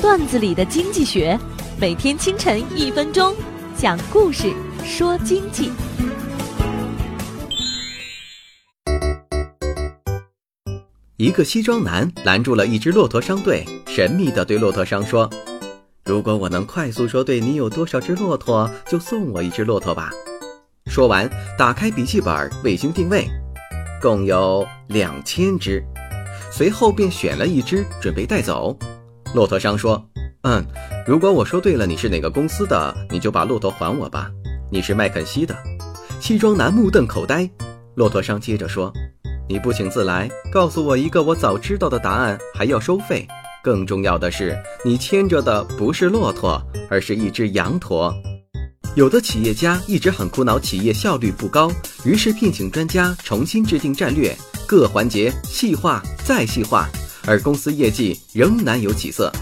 段子里的经济学，每天清晨一分钟，讲故事说经济。一个西装男拦住了一支骆驼商队，神秘地对骆驼商说：“如果我能快速说对你有多少只骆驼，就送我一只骆驼吧。”说完，打开笔记本卫星定位，共有两千只。随后便选了一只准备带走。骆驼商说：“嗯，如果我说对了你是哪个公司的，你就把骆驼还我吧。你是麦肯锡的。”西装男目瞪口呆。骆驼商接着说。你不请自来，告诉我一个我早知道的答案，还要收费。更重要的是，你牵着的不是骆驼，而是一只羊驼。有的企业家一直很苦恼，企业效率不高，于是聘请专家重新制定战略，各环节细化再细化，而公司业绩仍难有起色。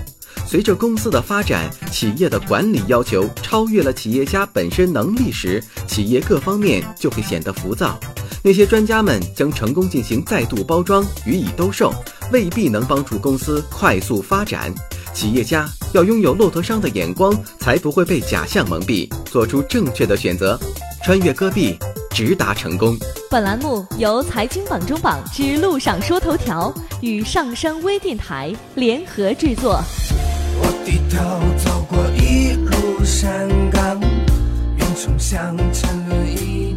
随着公司的发展，企业的管理要求超越了企业家本身能力时，企业各方面就会显得浮躁。那些专家们将成功进行再度包装予以兜售，未必能帮助公司快速发展。企业家要拥有骆驼商的眼光，才不会被假象蒙蔽，做出正确的选择，穿越戈壁，直达成功。本栏目由财经榜中榜之路上说头条与上山微电台联合制作。我低头走过一路山岗，云冲向沉沦一样。